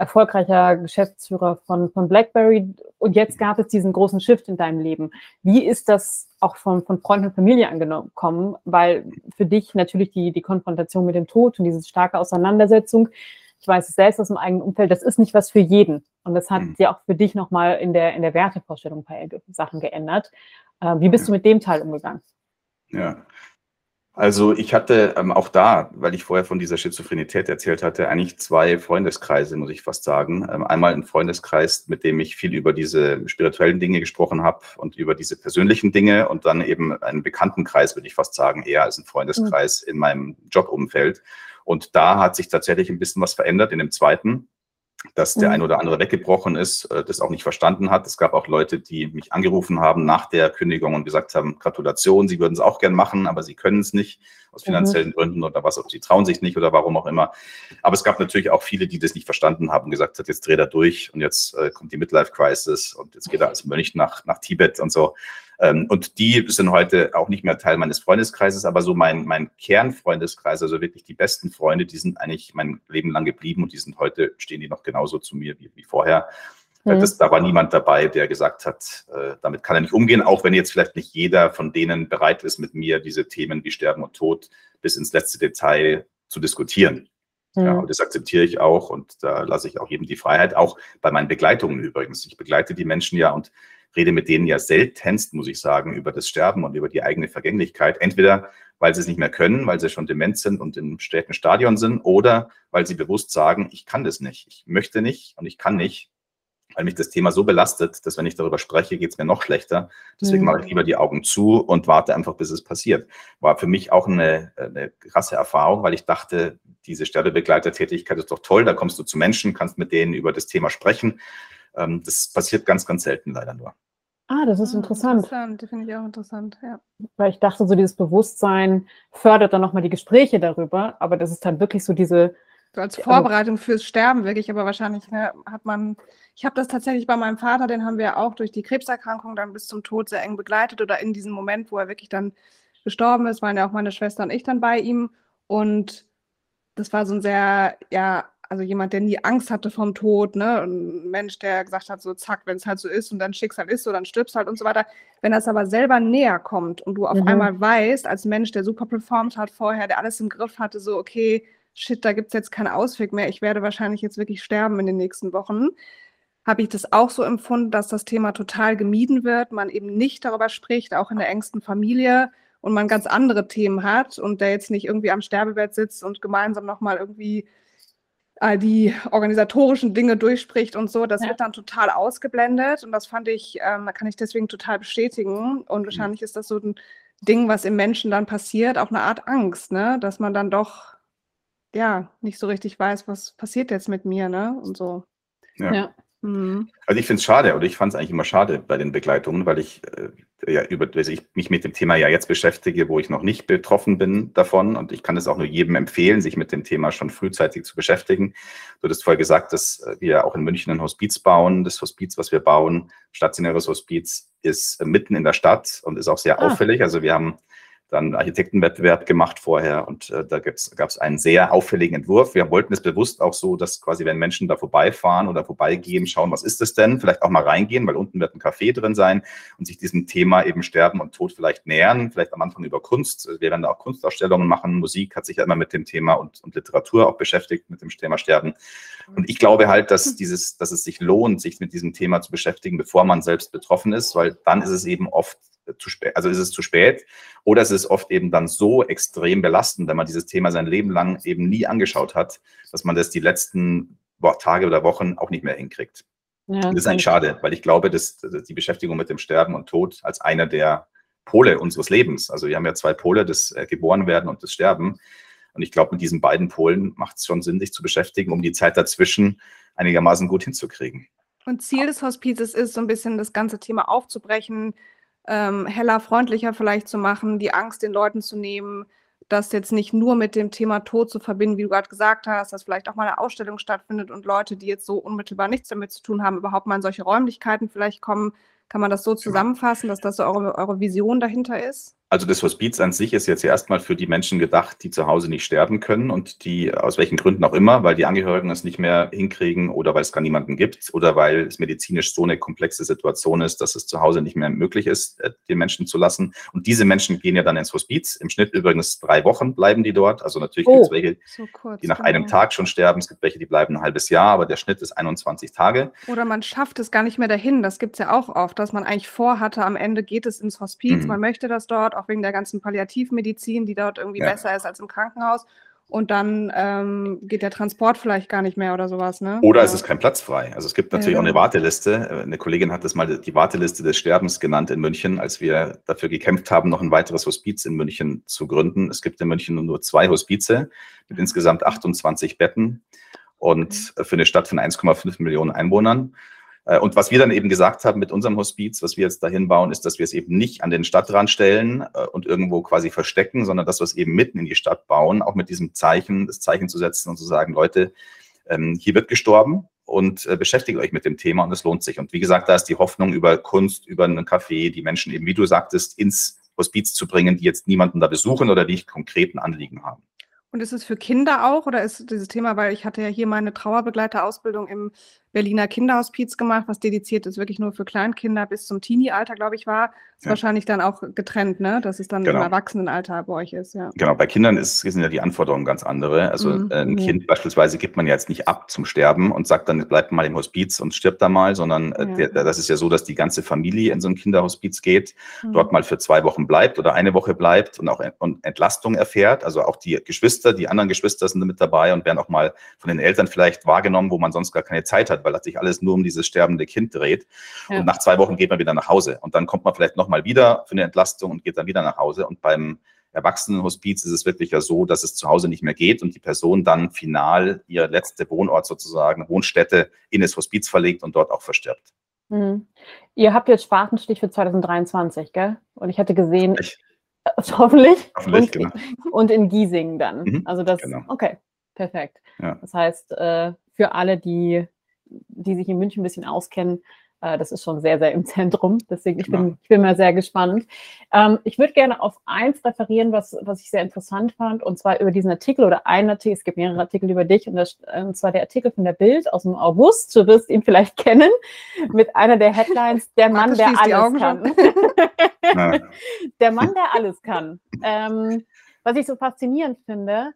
erfolgreicher Geschäftsführer von, von BlackBerry. Und jetzt gab es diesen großen Shift in deinem Leben. Wie ist das auch von, von Freunden und Familie angekommen? Weil für dich natürlich die, die Konfrontation mit dem Tod und diese starke Auseinandersetzung, ich weiß es selbst aus dem eigenen Umfeld, das ist nicht was für jeden. Und das hat mhm. ja auch für dich nochmal in der, in der Wertevorstellung ein paar Sachen geändert. Äh, wie bist du mit dem Teil umgegangen? Ja, Also ich hatte ähm, auch da, weil ich vorher von dieser Schizophrenität erzählt hatte, eigentlich zwei Freundeskreise, muss ich fast sagen. Ähm, einmal ein Freundeskreis, mit dem ich viel über diese spirituellen Dinge gesprochen habe und über diese persönlichen Dinge und dann eben einen Bekanntenkreis, würde ich fast sagen, eher als ein Freundeskreis mhm. in meinem Jobumfeld. Und da hat sich tatsächlich ein bisschen was verändert in dem zweiten dass der mhm. ein oder andere weggebrochen ist, äh, das auch nicht verstanden hat. Es gab auch Leute, die mich angerufen haben nach der Kündigung und gesagt haben, Gratulation, sie würden es auch gern machen, aber sie können es nicht aus mhm. finanziellen mhm. Gründen oder was, sie trauen sich nicht oder warum auch immer. Aber es gab natürlich auch viele, die das nicht verstanden haben und gesagt hat, jetzt dreht er durch und jetzt äh, kommt die Midlife Crisis und jetzt geht er als Mönch nach, nach Tibet und so. Ähm, und die sind heute auch nicht mehr Teil meines Freundeskreises, aber so mein, mein Kernfreundeskreis, also wirklich die besten Freunde, die sind eigentlich mein Leben lang geblieben und die sind heute, stehen die noch genauso zu mir wie, wie vorher. Äh, mhm. Das, da war niemand dabei, der gesagt hat, äh, damit kann er nicht umgehen, auch wenn jetzt vielleicht nicht jeder von denen bereit ist, mit mir diese Themen wie Sterben und Tod bis ins letzte Detail zu diskutieren. Mhm. Ja, und das akzeptiere ich auch und da lasse ich auch jedem die Freiheit, auch bei meinen Begleitungen übrigens. Ich begleite die Menschen ja und rede mit denen ja seltenst, muss ich sagen, über das Sterben und über die eigene Vergänglichkeit. Entweder weil sie es nicht mehr können, weil sie schon dement sind und im späten Stadion sind, oder weil sie bewusst sagen, ich kann das nicht, ich möchte nicht und ich kann nicht, weil mich das Thema so belastet, dass wenn ich darüber spreche, geht es mir noch schlechter. Deswegen mhm. mache ich lieber die Augen zu und warte einfach, bis es passiert. War für mich auch eine, eine krasse Erfahrung, weil ich dachte, diese Sterbebegleitertätigkeit ist doch toll, da kommst du zu Menschen, kannst mit denen über das Thema sprechen. Ähm, das passiert ganz, ganz selten leider nur. Ah, das ist ah, interessant. Interessant, die finde ich auch interessant, ja. Weil ich dachte, so dieses Bewusstsein fördert dann nochmal die Gespräche darüber, aber das ist dann wirklich so diese. So als Vorbereitung also, fürs Sterben wirklich, aber wahrscheinlich ne, hat man, ich habe das tatsächlich bei meinem Vater, den haben wir auch durch die Krebserkrankung dann bis zum Tod sehr eng begleitet oder in diesem Moment, wo er wirklich dann gestorben ist, waren ja auch meine Schwester und ich dann bei ihm und das war so ein sehr, ja, also jemand, der nie Angst hatte vom Tod, ne? ein Mensch, der gesagt hat, so zack, wenn es halt so ist und dann Schicksal ist so, dann stirbst halt und so weiter. Wenn das aber selber näher kommt und du auf mhm. einmal weißt, als Mensch, der super performt hat vorher, der alles im Griff hatte, so, okay, shit, da gibt es jetzt keinen Ausweg mehr, ich werde wahrscheinlich jetzt wirklich sterben in den nächsten Wochen, habe ich das auch so empfunden, dass das Thema total gemieden wird, man eben nicht darüber spricht, auch in der engsten Familie und man ganz andere Themen hat und der jetzt nicht irgendwie am Sterbebett sitzt und gemeinsam nochmal irgendwie all die organisatorischen Dinge durchspricht und so, das ja. wird dann total ausgeblendet und das fand ich, ähm, kann ich deswegen total bestätigen und mhm. wahrscheinlich ist das so ein Ding, was im Menschen dann passiert, auch eine Art Angst, ne, dass man dann doch ja nicht so richtig weiß, was passiert jetzt mit mir, ne und so. Ja. ja. Mhm. Also ich finde es schade, oder ich fand es eigentlich immer schade bei den Begleitungen, weil ich, äh, ja, über, also ich mich mit dem Thema ja jetzt beschäftige, wo ich noch nicht betroffen bin davon. Und ich kann es auch nur jedem empfehlen, sich mit dem Thema schon frühzeitig zu beschäftigen. Du hast vorher gesagt, dass wir auch in München ein Hospiz bauen. Das Hospiz, was wir bauen, stationäres Hospiz, ist mitten in der Stadt und ist auch sehr ah. auffällig. Also wir haben dann Architektenwettbewerb gemacht vorher und äh, da gab es einen sehr auffälligen Entwurf. Wir wollten es bewusst auch so, dass quasi, wenn Menschen da vorbeifahren oder vorbeigehen, schauen, was ist das denn? Vielleicht auch mal reingehen, weil unten wird ein Café drin sein und sich diesem Thema eben Sterben und Tod vielleicht nähern, vielleicht am Anfang über Kunst. Wir werden da auch Kunstausstellungen machen. Musik hat sich ja immer mit dem Thema und, und Literatur auch beschäftigt, mit dem Thema Sterben. Und ich glaube halt, dass dieses, dass es sich lohnt, sich mit diesem Thema zu beschäftigen, bevor man selbst betroffen ist, weil dann ist es eben oft zu spät, also ist es zu spät oder es ist oft eben dann so extrem belastend, wenn man dieses Thema sein Leben lang eben nie angeschaut hat, dass man das die letzten Tage oder Wochen auch nicht mehr hinkriegt. Ja, das ist eigentlich schade, weil ich glaube, dass, die Beschäftigung mit dem Sterben und Tod als einer der Pole unseres Lebens, also wir haben ja zwei Pole, das äh, Geborenwerden und das Sterben. Und ich glaube, mit diesen beiden Polen macht es schon Sinn, sich zu beschäftigen, um die Zeit dazwischen einigermaßen gut hinzukriegen. Und Ziel des Hospizes ist, so ein bisschen das ganze Thema aufzubrechen, ähm, heller, freundlicher vielleicht zu machen, die Angst den Leuten zu nehmen, das jetzt nicht nur mit dem Thema Tod zu verbinden, wie du gerade gesagt hast, dass vielleicht auch mal eine Ausstellung stattfindet und Leute, die jetzt so unmittelbar nichts damit zu tun haben, überhaupt mal in solche Räumlichkeiten vielleicht kommen. Kann man das so zusammenfassen, dass das so eure, eure Vision dahinter ist? Also das Hospiz an sich ist jetzt erstmal für die Menschen gedacht, die zu Hause nicht sterben können und die aus welchen Gründen auch immer, weil die Angehörigen es nicht mehr hinkriegen oder weil es gar niemanden gibt oder weil es medizinisch so eine komplexe Situation ist, dass es zu Hause nicht mehr möglich ist, äh, den Menschen zu lassen. Und diese Menschen gehen ja dann ins Hospiz. Im Schnitt übrigens drei Wochen bleiben die dort. Also natürlich oh, gibt es welche, so kurz, die nach einem Tag schon sterben. Es gibt welche, die bleiben ein halbes Jahr, aber der Schnitt ist 21 Tage. Oder man schafft es gar nicht mehr dahin. Das gibt es ja auch oft, dass man eigentlich vorhatte, am Ende geht es ins Hospiz, mhm. man möchte das dort auch wegen der ganzen Palliativmedizin, die dort irgendwie ja. besser ist als im Krankenhaus und dann ähm, geht der Transport vielleicht gar nicht mehr oder sowas. Ne? Oder es ist kein Platz frei. Also es gibt natürlich ja, auch eine genau. Warteliste. Eine Kollegin hat das mal die Warteliste des Sterbens genannt in München, als wir dafür gekämpft haben, noch ein weiteres Hospiz in München zu gründen. Es gibt in München nur zwei Hospize mit insgesamt 28 Betten und für eine Stadt von 1,5 Millionen Einwohnern. Äh, und was wir dann eben gesagt haben mit unserem Hospiz, was wir jetzt dahin bauen, ist, dass wir es eben nicht an den Stadtrand stellen äh, und irgendwo quasi verstecken, sondern dass wir es eben mitten in die Stadt bauen, auch mit diesem Zeichen, das Zeichen zu setzen und zu sagen, Leute, ähm, hier wird gestorben und äh, beschäftigt euch mit dem Thema und es lohnt sich. Und wie gesagt, da ist die Hoffnung über Kunst, über einen Café, die Menschen eben, wie du sagtest, ins Hospiz zu bringen, die jetzt niemanden da besuchen oder die konkreten Anliegen haben. Und ist es für Kinder auch oder ist dieses Thema, weil ich hatte ja hier meine Trauerbegleiterausbildung im Berliner Kinderhospiz gemacht, was dediziert ist wirklich nur für Kleinkinder bis zum Teenie-Alter, glaube ich, war. Ist ja. wahrscheinlich dann auch getrennt, ne? dass es dann genau. im Erwachsenenalter bei euch ist. Ja. Genau, bei Kindern ist, sind ja die Anforderungen ganz andere. Also mhm. ein Kind beispielsweise gibt man ja jetzt nicht ab zum Sterben und sagt dann, bleibt mal im Hospiz und stirbt da mal, sondern äh, der, das ist ja so, dass die ganze Familie in so ein Kinderhospiz geht, mhm. dort mal für zwei Wochen bleibt oder eine Woche bleibt und auch Entlastung erfährt. Also auch die Geschwister, die anderen Geschwister sind mit dabei und werden auch mal von den Eltern vielleicht wahrgenommen, wo man sonst gar keine Zeit hat hat, weil das sich alles nur um dieses sterbende Kind dreht. Ja. Und nach zwei Wochen geht man wieder nach Hause. Und dann kommt man vielleicht nochmal wieder für eine Entlastung und geht dann wieder nach Hause. Und beim Erwachsenenhospiz ist es wirklich ja so, dass es zu Hause nicht mehr geht und die Person dann final ihr letzte Wohnort sozusagen, Wohnstätte in das Hospiz verlegt und dort auch verstirbt. Mhm. Ihr habt jetzt Spatenstich für 2023, gell? Und ich hatte gesehen, ich, <laughs> hoffentlich, hoffentlich und, genau. und, in Giesing dann. Mhm, also das, genau. okay, perfekt. Ja. Das heißt, äh, für alle, die die sich in München ein bisschen auskennen, äh, das ist schon sehr, sehr im Zentrum. Deswegen, ich bin, ich bin mal sehr gespannt. Ähm, ich würde gerne auf eins referieren, was, was ich sehr interessant fand, und zwar über diesen Artikel oder einen Artikel. Es gibt mehrere Artikel über dich, und, das, und zwar der Artikel von der Bild aus dem August. Du wirst ihn vielleicht <laughs> kennen, mit einer der Headlines: Der Mann, der alles kann. <laughs> der Mann, der alles kann. Ähm, was ich so faszinierend finde,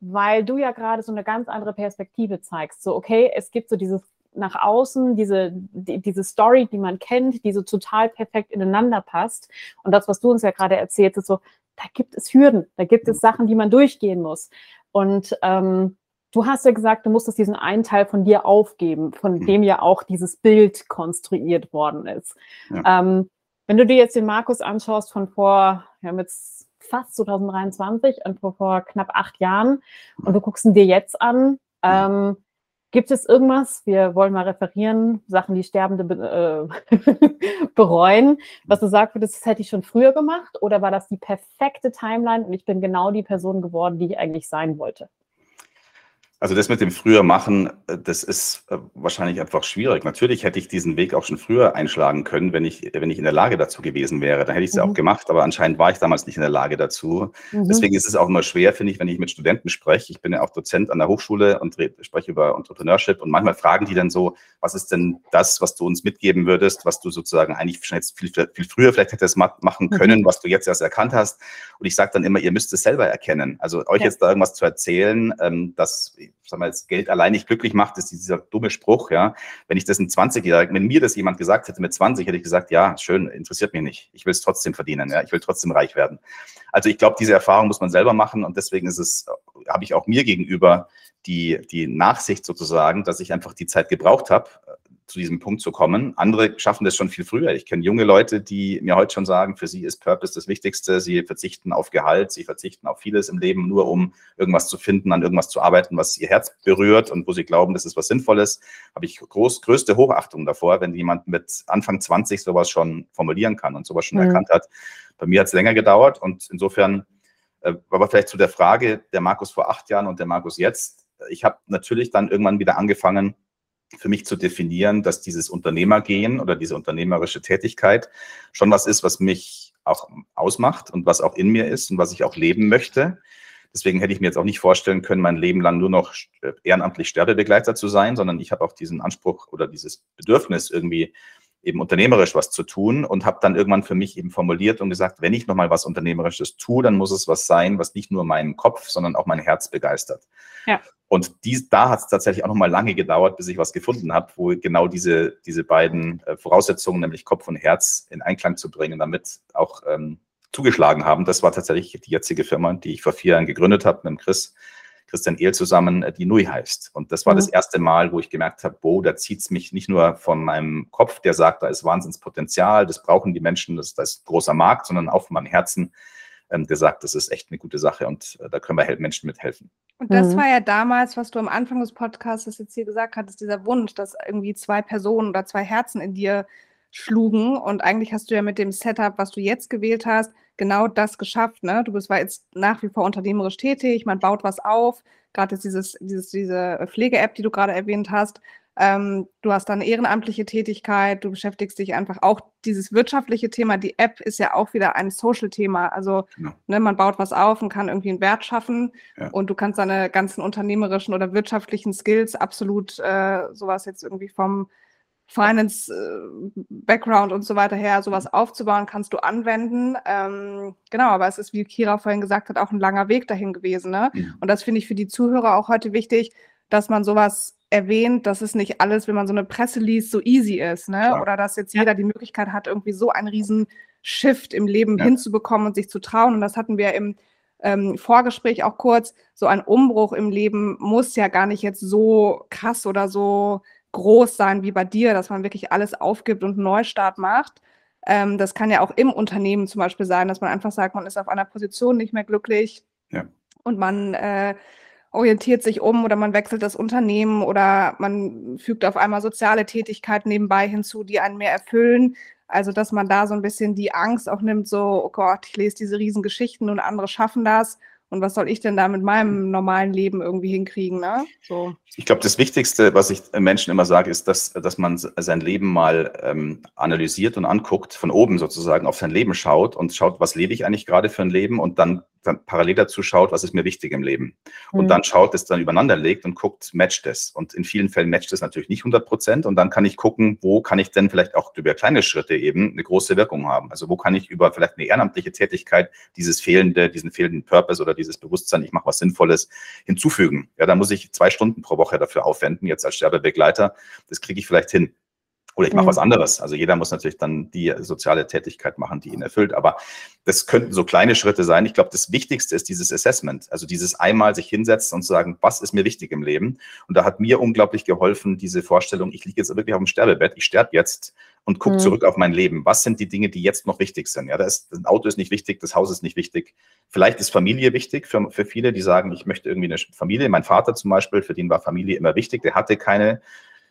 weil du ja gerade so eine ganz andere Perspektive zeigst. So, okay, es gibt so dieses nach außen, diese, die, diese Story, die man kennt, die so total perfekt ineinander passt. Und das, was du uns ja gerade erzählst, ist so, da gibt es Hürden, da gibt es Sachen, die man durchgehen muss. Und ähm, du hast ja gesagt, du musstest diesen einen Teil von dir aufgeben, von mhm. dem ja auch dieses Bild konstruiert worden ist. Ja. Ähm, wenn du dir jetzt den Markus anschaust von vor, wir haben jetzt fast 2023 und vor, vor knapp acht Jahren und du guckst ihn dir jetzt an, ähm, Gibt es irgendwas, wir wollen mal referieren, Sachen, die Sterbende be äh, <laughs> bereuen, was du sagst, das hätte ich schon früher gemacht oder war das die perfekte Timeline und ich bin genau die Person geworden, die ich eigentlich sein wollte? Also das mit dem früher machen, äh, das ist äh, wahrscheinlich einfach schwierig. Natürlich hätte ich diesen Weg auch schon früher einschlagen können, wenn ich, wenn ich in der Lage dazu gewesen wäre. Dann hätte ich es mhm. auch gemacht, aber anscheinend war ich damals nicht in der Lage dazu. Mhm. Deswegen ist es auch immer schwer, finde ich, wenn ich mit Studenten spreche. Ich bin ja auch Dozent an der Hochschule und spreche über Entrepreneurship und manchmal fragen die dann so, was ist denn das, was du uns mitgeben würdest, was du sozusagen eigentlich schon jetzt viel, viel früher vielleicht hättest machen mhm. können, mhm. was du jetzt erst erkannt hast. Und ich sage dann immer, ihr müsst es selber erkennen. Also euch ja. jetzt da irgendwas zu erzählen, ähm, das sag mal, das Geld allein nicht glücklich macht, ist dieser dumme Spruch, ja. Wenn ich das in 20-Jährigen, wenn mir das jemand gesagt hätte mit 20, hätte ich gesagt, ja, schön, interessiert mich nicht. Ich will es trotzdem verdienen, ja. Ich will trotzdem reich werden. Also ich glaube, diese Erfahrung muss man selber machen und deswegen ist es, habe ich auch mir gegenüber die, die Nachsicht sozusagen, dass ich einfach die Zeit gebraucht habe, zu diesem Punkt zu kommen. Andere schaffen das schon viel früher. Ich kenne junge Leute, die mir heute schon sagen, für sie ist Purpose das Wichtigste. Sie verzichten auf Gehalt, sie verzichten auf vieles im Leben, nur um irgendwas zu finden, an irgendwas zu arbeiten, was ihr Herz berührt und wo sie glauben, das ist was Sinnvolles. Habe ich groß, größte Hochachtung davor, wenn jemand mit Anfang 20 sowas schon formulieren kann und sowas schon mhm. erkannt hat. Bei mir hat es länger gedauert und insofern, äh, aber vielleicht zu der Frage, der Markus vor acht Jahren und der Markus jetzt. Ich habe natürlich dann irgendwann wieder angefangen, für mich zu definieren, dass dieses Unternehmergehen oder diese unternehmerische Tätigkeit schon was ist, was mich auch ausmacht und was auch in mir ist und was ich auch leben möchte. Deswegen hätte ich mir jetzt auch nicht vorstellen können, mein Leben lang nur noch ehrenamtlich Sterbebegleiter zu sein, sondern ich habe auch diesen Anspruch oder dieses Bedürfnis, irgendwie eben unternehmerisch was zu tun und habe dann irgendwann für mich eben formuliert und gesagt, wenn ich nochmal was Unternehmerisches tue, dann muss es was sein, was nicht nur meinen Kopf, sondern auch mein Herz begeistert. Ja. Und dies, da hat es tatsächlich auch nochmal lange gedauert, bis ich was gefunden habe, wo genau diese, diese beiden äh, Voraussetzungen, nämlich Kopf und Herz, in Einklang zu bringen, damit auch ähm, zugeschlagen haben, das war tatsächlich die jetzige Firma, die ich vor vier Jahren gegründet habe mit dem Chris, Christian Ehl zusammen, äh, die Nui heißt. Und das war mhm. das erste Mal, wo ich gemerkt habe, boah, da zieht es mich nicht nur von meinem Kopf, der sagt, da ist Wahnsinnspotenzial, das brauchen die Menschen, das, das ist ein großer Markt, sondern auch von meinem Herzen, ähm, der sagt, das ist echt eine gute Sache und äh, da können wir Menschen mithelfen. Und das mhm. war ja damals, was du am Anfang des Podcasts jetzt hier gesagt hattest, dieser Wunsch, dass irgendwie zwei Personen oder zwei Herzen in dir schlugen. Und eigentlich hast du ja mit dem Setup, was du jetzt gewählt hast, genau das geschafft. Ne? Du bist war jetzt nach wie vor unternehmerisch tätig, man baut was auf. Gerade jetzt dieses, dieses, diese Pflege-App, die du gerade erwähnt hast. Ähm, du hast dann ehrenamtliche Tätigkeit, du beschäftigst dich einfach auch dieses wirtschaftliche Thema. Die App ist ja auch wieder ein Social-Thema. Also ja. ne, man baut was auf und kann irgendwie einen Wert schaffen ja. und du kannst deine ganzen unternehmerischen oder wirtschaftlichen Skills absolut äh, sowas jetzt irgendwie vom Finance-Background äh, und so weiter her, sowas mhm. aufzubauen, kannst du anwenden. Ähm, genau, aber es ist, wie Kira vorhin gesagt hat, auch ein langer Weg dahin gewesen. Ne? Mhm. Und das finde ich für die Zuhörer auch heute wichtig, dass man sowas erwähnt, dass es nicht alles, wenn man so eine Presse liest, so easy ist. Ne? Oder dass jetzt jeder die Möglichkeit hat, irgendwie so einen riesen Shift im Leben ja. hinzubekommen und sich zu trauen. Und das hatten wir im ähm, Vorgespräch auch kurz. So ein Umbruch im Leben muss ja gar nicht jetzt so krass oder so groß sein wie bei dir, dass man wirklich alles aufgibt und einen Neustart macht. Ähm, das kann ja auch im Unternehmen zum Beispiel sein, dass man einfach sagt, man ist auf einer Position nicht mehr glücklich ja. und man äh, orientiert sich um oder man wechselt das Unternehmen oder man fügt auf einmal soziale Tätigkeiten nebenbei hinzu, die einen mehr erfüllen. Also, dass man da so ein bisschen die Angst auch nimmt, so, oh Gott, ich lese diese riesen Geschichten und andere schaffen das und was soll ich denn da mit meinem normalen Leben irgendwie hinkriegen? Ne? So. Ich glaube, das Wichtigste, was ich Menschen immer sage, ist, dass, dass man sein Leben mal ähm, analysiert und anguckt, von oben sozusagen auf sein Leben schaut und schaut, was lebe ich eigentlich gerade für ein Leben und dann dann parallel dazu schaut, was ist mir wichtig im Leben. Und mhm. dann schaut es dann übereinander legt und guckt, matcht es. Und in vielen Fällen matcht es natürlich nicht 100 Prozent. Und dann kann ich gucken, wo kann ich denn vielleicht auch über kleine Schritte eben eine große Wirkung haben. Also wo kann ich über vielleicht eine ehrenamtliche Tätigkeit dieses fehlende, diesen fehlenden Purpose oder dieses Bewusstsein, ich mache was Sinnvolles, hinzufügen. Ja, da muss ich zwei Stunden pro Woche dafür aufwenden, jetzt als Sterbebegleiter. Das kriege ich vielleicht hin. Oder ich mache mhm. was anderes. Also jeder muss natürlich dann die soziale Tätigkeit machen, die ihn erfüllt. Aber das könnten so kleine Schritte sein. Ich glaube, das Wichtigste ist dieses Assessment. Also dieses einmal sich hinsetzen und sagen, was ist mir wichtig im Leben? Und da hat mir unglaublich geholfen, diese Vorstellung, ich liege jetzt wirklich auf dem Sterbebett, ich sterbe jetzt und gucke mhm. zurück auf mein Leben. Was sind die Dinge, die jetzt noch wichtig sind? Ja, da ist, das Auto ist nicht wichtig, das Haus ist nicht wichtig. Vielleicht ist Familie wichtig für, für viele, die sagen, ich möchte irgendwie eine Familie. Mein Vater zum Beispiel, für den war Familie immer wichtig. Der hatte keine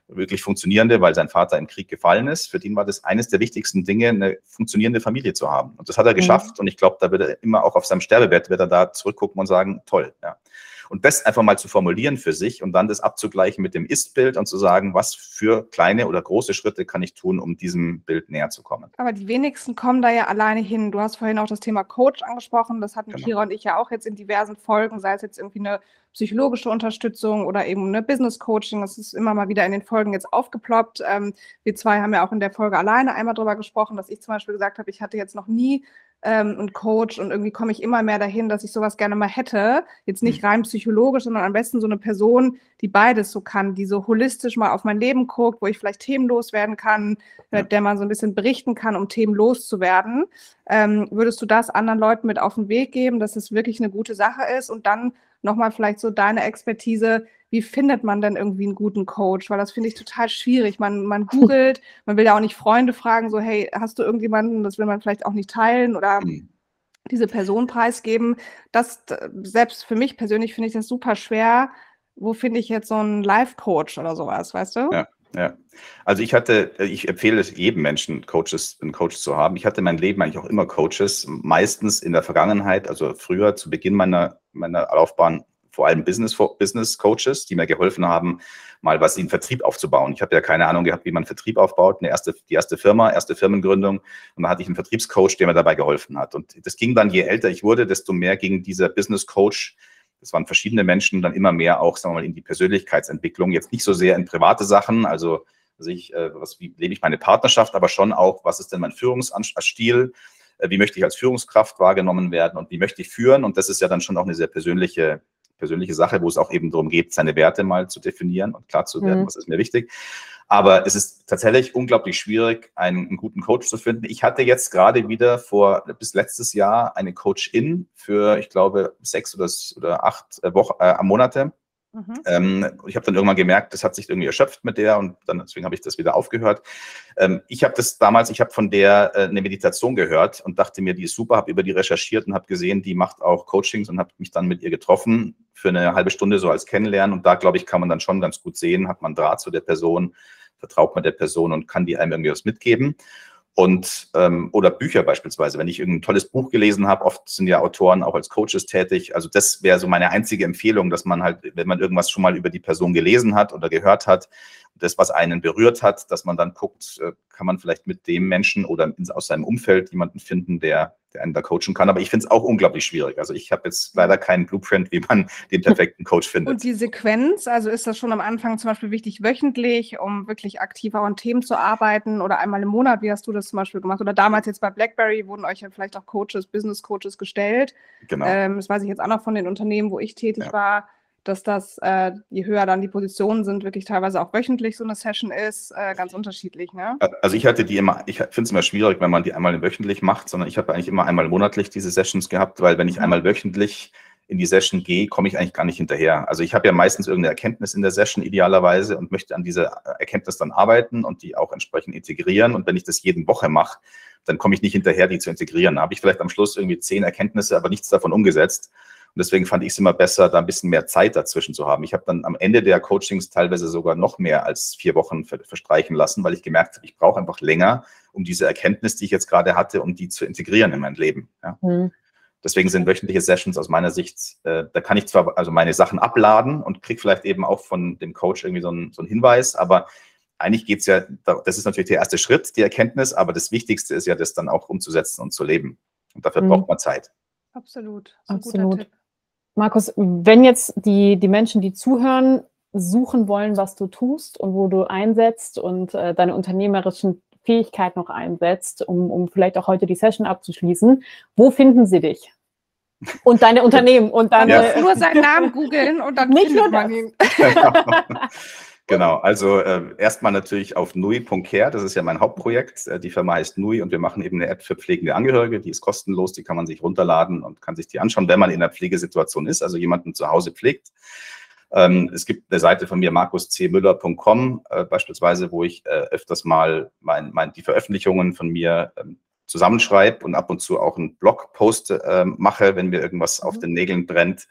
wirklich funktionierende, weil sein Vater im Krieg gefallen ist. Für ihn war das eines der wichtigsten Dinge, eine funktionierende Familie zu haben. Und das hat er mhm. geschafft. Und ich glaube, da wird er immer auch auf seinem Sterbebett, wird er da zurückgucken und sagen, toll. Ja. Und das einfach mal zu formulieren für sich und dann das abzugleichen mit dem Ist-Bild und zu sagen, was für kleine oder große Schritte kann ich tun, um diesem Bild näher zu kommen. Aber die wenigsten kommen da ja alleine hin. Du hast vorhin auch das Thema Coach angesprochen. Das hatten genau. Kira und ich ja auch jetzt in diversen Folgen, sei es jetzt irgendwie eine psychologische Unterstützung oder eben eine Business Coaching. Das ist immer mal wieder in den Folgen jetzt aufgeploppt. Ähm, wir zwei haben ja auch in der Folge alleine einmal darüber gesprochen, dass ich zum Beispiel gesagt habe, ich hatte jetzt noch nie ähm, einen Coach und irgendwie komme ich immer mehr dahin, dass ich sowas gerne mal hätte. Jetzt nicht mhm. rein psychologisch, sondern am besten so eine Person, die beides so kann, die so holistisch mal auf mein Leben guckt, wo ich vielleicht themenlos werden kann, ja. der man so ein bisschen berichten kann, um themenlos zu werden. Ähm, würdest du das anderen Leuten mit auf den Weg geben, dass es wirklich eine gute Sache ist und dann nochmal vielleicht so deine Expertise, wie findet man denn irgendwie einen guten Coach? Weil das finde ich total schwierig. Man, man <laughs> googelt, man will ja auch nicht Freunde fragen, so, hey, hast du irgendjemanden, das will man vielleicht auch nicht teilen oder mhm. diese Person preisgeben. Das, selbst für mich persönlich finde ich das super schwer. Wo finde ich jetzt so einen Life-Coach oder sowas, weißt du? Ja. Ja, also ich hatte, ich empfehle es jedem Menschen, Coaches, einen Coach zu haben. Ich hatte mein Leben eigentlich auch immer Coaches, meistens in der Vergangenheit, also früher zu Beginn meiner, meiner Laufbahn vor allem Business, Business Coaches, die mir geholfen haben, mal was in Vertrieb aufzubauen. Ich habe ja keine Ahnung gehabt, wie man Vertrieb aufbaut, eine erste, die erste Firma, erste Firmengründung. Und da hatte ich einen Vertriebscoach, der mir dabei geholfen hat. Und das ging dann, je älter ich wurde, desto mehr ging dieser Business Coach das waren verschiedene Menschen, dann immer mehr auch, sagen wir mal, in die Persönlichkeitsentwicklung. Jetzt nicht so sehr in private Sachen, also, also ich, äh, was, wie lebe ich meine Partnerschaft, aber schon auch, was ist denn mein Führungsstil? Äh, wie möchte ich als Führungskraft wahrgenommen werden und wie möchte ich führen? Und das ist ja dann schon auch eine sehr persönliche, persönliche Sache, wo es auch eben darum geht, seine Werte mal zu definieren und klar zu werden, mhm. was ist mir wichtig. Aber es ist tatsächlich unglaublich schwierig, einen, einen, guten Coach zu finden. Ich hatte jetzt gerade wieder vor bis letztes Jahr eine Coach-In für, ich glaube, sechs oder, oder acht Wochen, äh, Monate. Mhm. Ähm, ich habe dann irgendwann gemerkt, das hat sich irgendwie erschöpft mit der und dann deswegen habe ich das wieder aufgehört. Ähm, ich habe das damals, ich habe von der äh, eine Meditation gehört und dachte mir, die ist super, habe über die recherchiert und habe gesehen, die macht auch Coachings und habe mich dann mit ihr getroffen für eine halbe Stunde so als Kennenlernen und da glaube ich, kann man dann schon ganz gut sehen, hat man Draht zu der Person, vertraut man der Person und kann die einem irgendwie was mitgeben und ähm, oder Bücher beispielsweise. Wenn ich irgendein tolles Buch gelesen habe, oft sind ja Autoren auch als Coaches tätig. Also das wäre so meine einzige Empfehlung, dass man halt, wenn man irgendwas schon mal über die Person gelesen hat oder gehört hat, das, was einen berührt hat, dass man dann guckt, äh, kann man vielleicht mit dem Menschen oder aus seinem Umfeld jemanden finden, der, der einen da coachen kann. Aber ich finde es auch unglaublich schwierig. Also ich habe jetzt leider keinen Blueprint, wie man <laughs> den perfekten Coach findet. Und die Sequenz, also ist das schon am Anfang zum Beispiel wichtig, wöchentlich, um wirklich aktiver an Themen zu arbeiten oder einmal im Monat, wie hast du das zum Beispiel gemacht? Oder damals jetzt bei BlackBerry wurden euch ja vielleicht auch Coaches, Business Coaches gestellt. Genau. Ähm, das weiß ich jetzt auch noch von den Unternehmen, wo ich tätig ja. war dass das, äh, je höher dann die Positionen sind, wirklich teilweise auch wöchentlich so eine Session ist, äh, ganz unterschiedlich. Ne? Also ich hatte die immer, ich finde es immer schwierig, wenn man die einmal wöchentlich macht, sondern ich habe eigentlich immer einmal monatlich diese Sessions gehabt, weil wenn ich mhm. einmal wöchentlich in die Session gehe, komme ich eigentlich gar nicht hinterher. Also ich habe ja meistens irgendeine Erkenntnis in der Session idealerweise und möchte an dieser Erkenntnis dann arbeiten und die auch entsprechend integrieren. Und wenn ich das jeden Woche mache, dann komme ich nicht hinterher, die zu integrieren. Da habe ich vielleicht am Schluss irgendwie zehn Erkenntnisse, aber nichts davon umgesetzt. Und deswegen fand ich es immer besser, da ein bisschen mehr Zeit dazwischen zu haben. Ich habe dann am Ende der Coachings teilweise sogar noch mehr als vier Wochen verstreichen lassen, weil ich gemerkt habe, ich brauche einfach länger, um diese Erkenntnis, die ich jetzt gerade hatte, um die zu integrieren in mein Leben. Ja. Mhm. Deswegen sind wöchentliche Sessions aus meiner Sicht, äh, da kann ich zwar also meine Sachen abladen und kriege vielleicht eben auch von dem Coach irgendwie so einen, so einen Hinweis, aber eigentlich geht es ja, das ist natürlich der erste Schritt, die Erkenntnis, aber das Wichtigste ist ja, das dann auch umzusetzen und zu leben. Und dafür mhm. braucht man Zeit. Absolut. Absolut. Markus, wenn jetzt die, die Menschen, die zuhören, suchen wollen, was du tust und wo du einsetzt und äh, deine unternehmerischen Fähigkeiten noch einsetzt, um, um vielleicht auch heute die Session abzuschließen, wo finden sie dich? Und deine <laughs> Unternehmen und deine. Ja. Nur seinen Namen googeln und dann nicht nur man ihn. <laughs> <laughs> Genau, also äh, erstmal natürlich auf nui.care, das ist ja mein Hauptprojekt. Äh, die Firma heißt Nui und wir machen eben eine App für pflegende Angehörige, die ist kostenlos, die kann man sich runterladen und kann sich die anschauen, wenn man in der Pflegesituation ist, also jemanden zu Hause pflegt. Ähm, es gibt eine Seite von mir, markuscmüller.com äh, beispielsweise, wo ich äh, öfters mal mein, mein, die Veröffentlichungen von mir ähm, zusammenschreibe und ab und zu auch einen Blogpost äh, mache, wenn mir irgendwas auf mhm. den Nägeln brennt.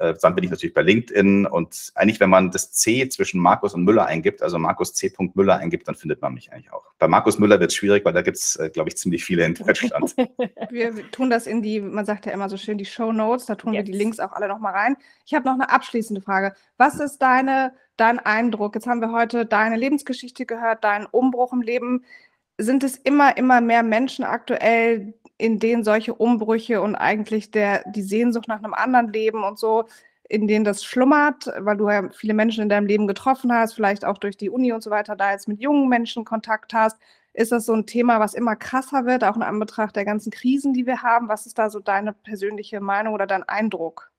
Äh, dann bin ich natürlich bei LinkedIn und eigentlich, wenn man das C zwischen Markus und Müller eingibt, also Markus C. Müller eingibt, dann findet man mich eigentlich auch. Bei Markus Müller wird es schwierig, weil da gibt es, äh, glaube ich, ziemlich viele in Deutschland. wir, <laughs> wir, tun das in die, man sagt ja immer so schön, die Show Notes, da tun yes. wir die Links auch alle nochmal rein. Ich habe noch eine abschließende Frage. Was ist deine, dein Eindruck? Jetzt haben wir heute deine Lebensgeschichte gehört, deinen Umbruch im Leben. Sind es immer, immer mehr Menschen aktuell, in denen solche Umbrüche und eigentlich der, die Sehnsucht nach einem anderen Leben und so, in denen das schlummert, weil du ja viele Menschen in deinem Leben getroffen hast, vielleicht auch durch die Uni und so weiter, da jetzt mit jungen Menschen Kontakt hast. Ist das so ein Thema, was immer krasser wird, auch in Anbetracht der ganzen Krisen, die wir haben? Was ist da so deine persönliche Meinung oder dein Eindruck?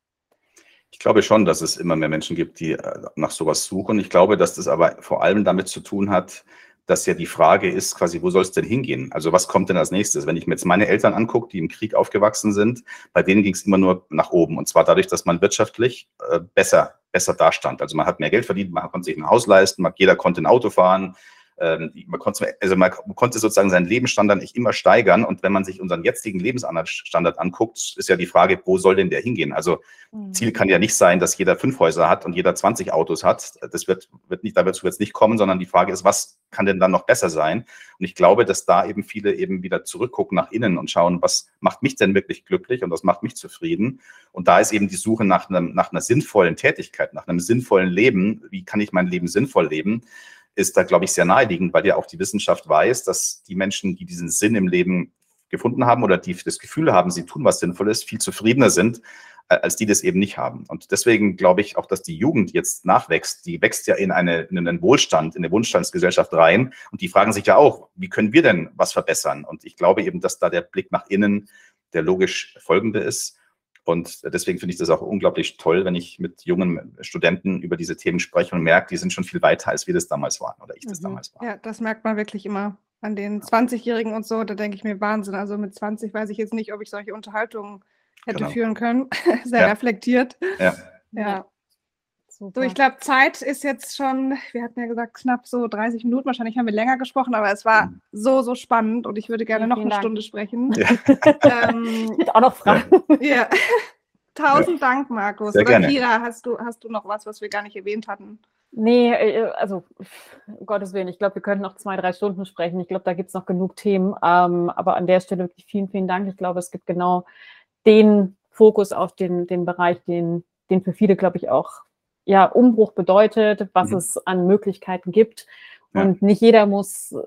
Ich glaube schon, dass es immer mehr Menschen gibt, die äh, nach sowas suchen. Ich glaube, dass das aber vor allem damit zu tun hat, dass ja die Frage ist, quasi, wo soll es denn hingehen? Also was kommt denn als nächstes? Wenn ich mir jetzt meine Eltern angucke, die im Krieg aufgewachsen sind, bei denen ging es immer nur nach oben. Und zwar dadurch, dass man wirtschaftlich äh, besser, besser dastand. Also man hat mehr Geld verdient, man konnte sich ein Haus leisten, jeder konnte ein Auto fahren, ähm, man, konnte, also man konnte sozusagen seinen Lebensstandard nicht immer steigern. Und wenn man sich unseren jetzigen Lebensstandard anguckt, ist ja die Frage, wo soll denn der hingehen? Also mhm. Ziel kann ja nicht sein, dass jeder fünf Häuser hat und jeder 20 Autos hat. Das wird, wird nicht, dazu wird es nicht kommen, sondern die Frage ist, was kann denn dann noch besser sein? Und ich glaube, dass da eben viele eben wieder zurückgucken nach innen und schauen, was macht mich denn wirklich glücklich und was macht mich zufrieden? Und da ist eben die Suche nach, einem, nach einer sinnvollen Tätigkeit, nach einem sinnvollen Leben. Wie kann ich mein Leben sinnvoll leben? Ist da, glaube ich, sehr naheliegend, weil ja auch die Wissenschaft weiß, dass die Menschen, die diesen Sinn im Leben gefunden haben oder die das Gefühl haben, sie tun was Sinnvolles, viel zufriedener sind, äh, als die das eben nicht haben. Und deswegen glaube ich auch, dass die Jugend jetzt nachwächst. Die wächst ja in, eine, in einen Wohlstand, in eine Wohlstandsgesellschaft rein. Und die fragen sich ja auch, wie können wir denn was verbessern? Und ich glaube eben, dass da der Blick nach innen der logisch folgende ist. Und deswegen finde ich das auch unglaublich toll, wenn ich mit jungen Studenten über diese Themen spreche und merke, die sind schon viel weiter, als wir das damals waren oder ich das mhm. damals war. Ja, das merkt man wirklich immer an den 20-Jährigen und so. Da denke ich mir Wahnsinn. Also mit 20 weiß ich jetzt nicht, ob ich solche Unterhaltungen hätte genau. führen können. <laughs> Sehr ja. reflektiert. Ja. ja. Super. So, ich glaube, Zeit ist jetzt schon, wir hatten ja gesagt, knapp so 30 Minuten. Wahrscheinlich haben wir länger gesprochen, aber es war mhm. so, so spannend und ich würde gerne noch eine Dank. Stunde sprechen. Ja. ähm, <laughs> ich auch noch Fragen. <laughs> Ja. Tausend ja. Dank, Markus. Sehr Oder gerne. Kira, hast du, hast du noch was, was wir gar nicht erwähnt hatten? Nee, äh, also um Gottes Willen, ich glaube, wir könnten noch zwei, drei Stunden sprechen. Ich glaube, da gibt es noch genug Themen. Ähm, aber an der Stelle wirklich vielen, vielen Dank. Ich glaube, es gibt genau den Fokus auf den, den Bereich, den, den für viele, glaube ich, auch ja, Umbruch bedeutet, was mhm. es an Möglichkeiten gibt. Ja. Und nicht jeder muss, äh,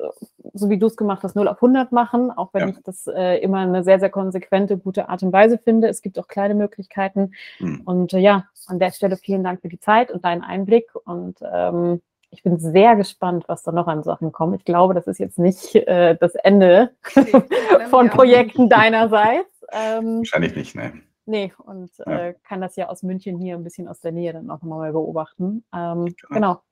so wie du es gemacht hast, 0 auf 100 machen, auch wenn ja. ich das äh, immer eine sehr, sehr konsequente, gute Art und Weise finde. Es gibt auch kleine Möglichkeiten. Mhm. Und äh, ja, an der Stelle vielen Dank für die Zeit und deinen Einblick. Und ähm, ich bin sehr gespannt, was da noch an Sachen kommt. Ich glaube, das ist jetzt nicht äh, das Ende <laughs> <laughs> von Projekten <laughs> deinerseits. Ähm, Wahrscheinlich nicht, ne? Nee, und ja. äh, kann das ja aus München hier ein bisschen aus der Nähe dann auch nochmal beobachten. Ähm, genau. genau.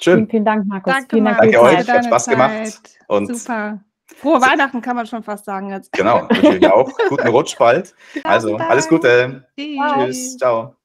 Schön. Vielen, vielen Dank, Markus. Danke, vielen Dank Danke euch, hat Spaß Zeit. gemacht. Und Super. Frohe Weihnachten kann man schon fast sagen jetzt. Genau, <laughs> natürlich auch. Guten Rutsch bald. Also, alles Gute. Tschüss. Ciao.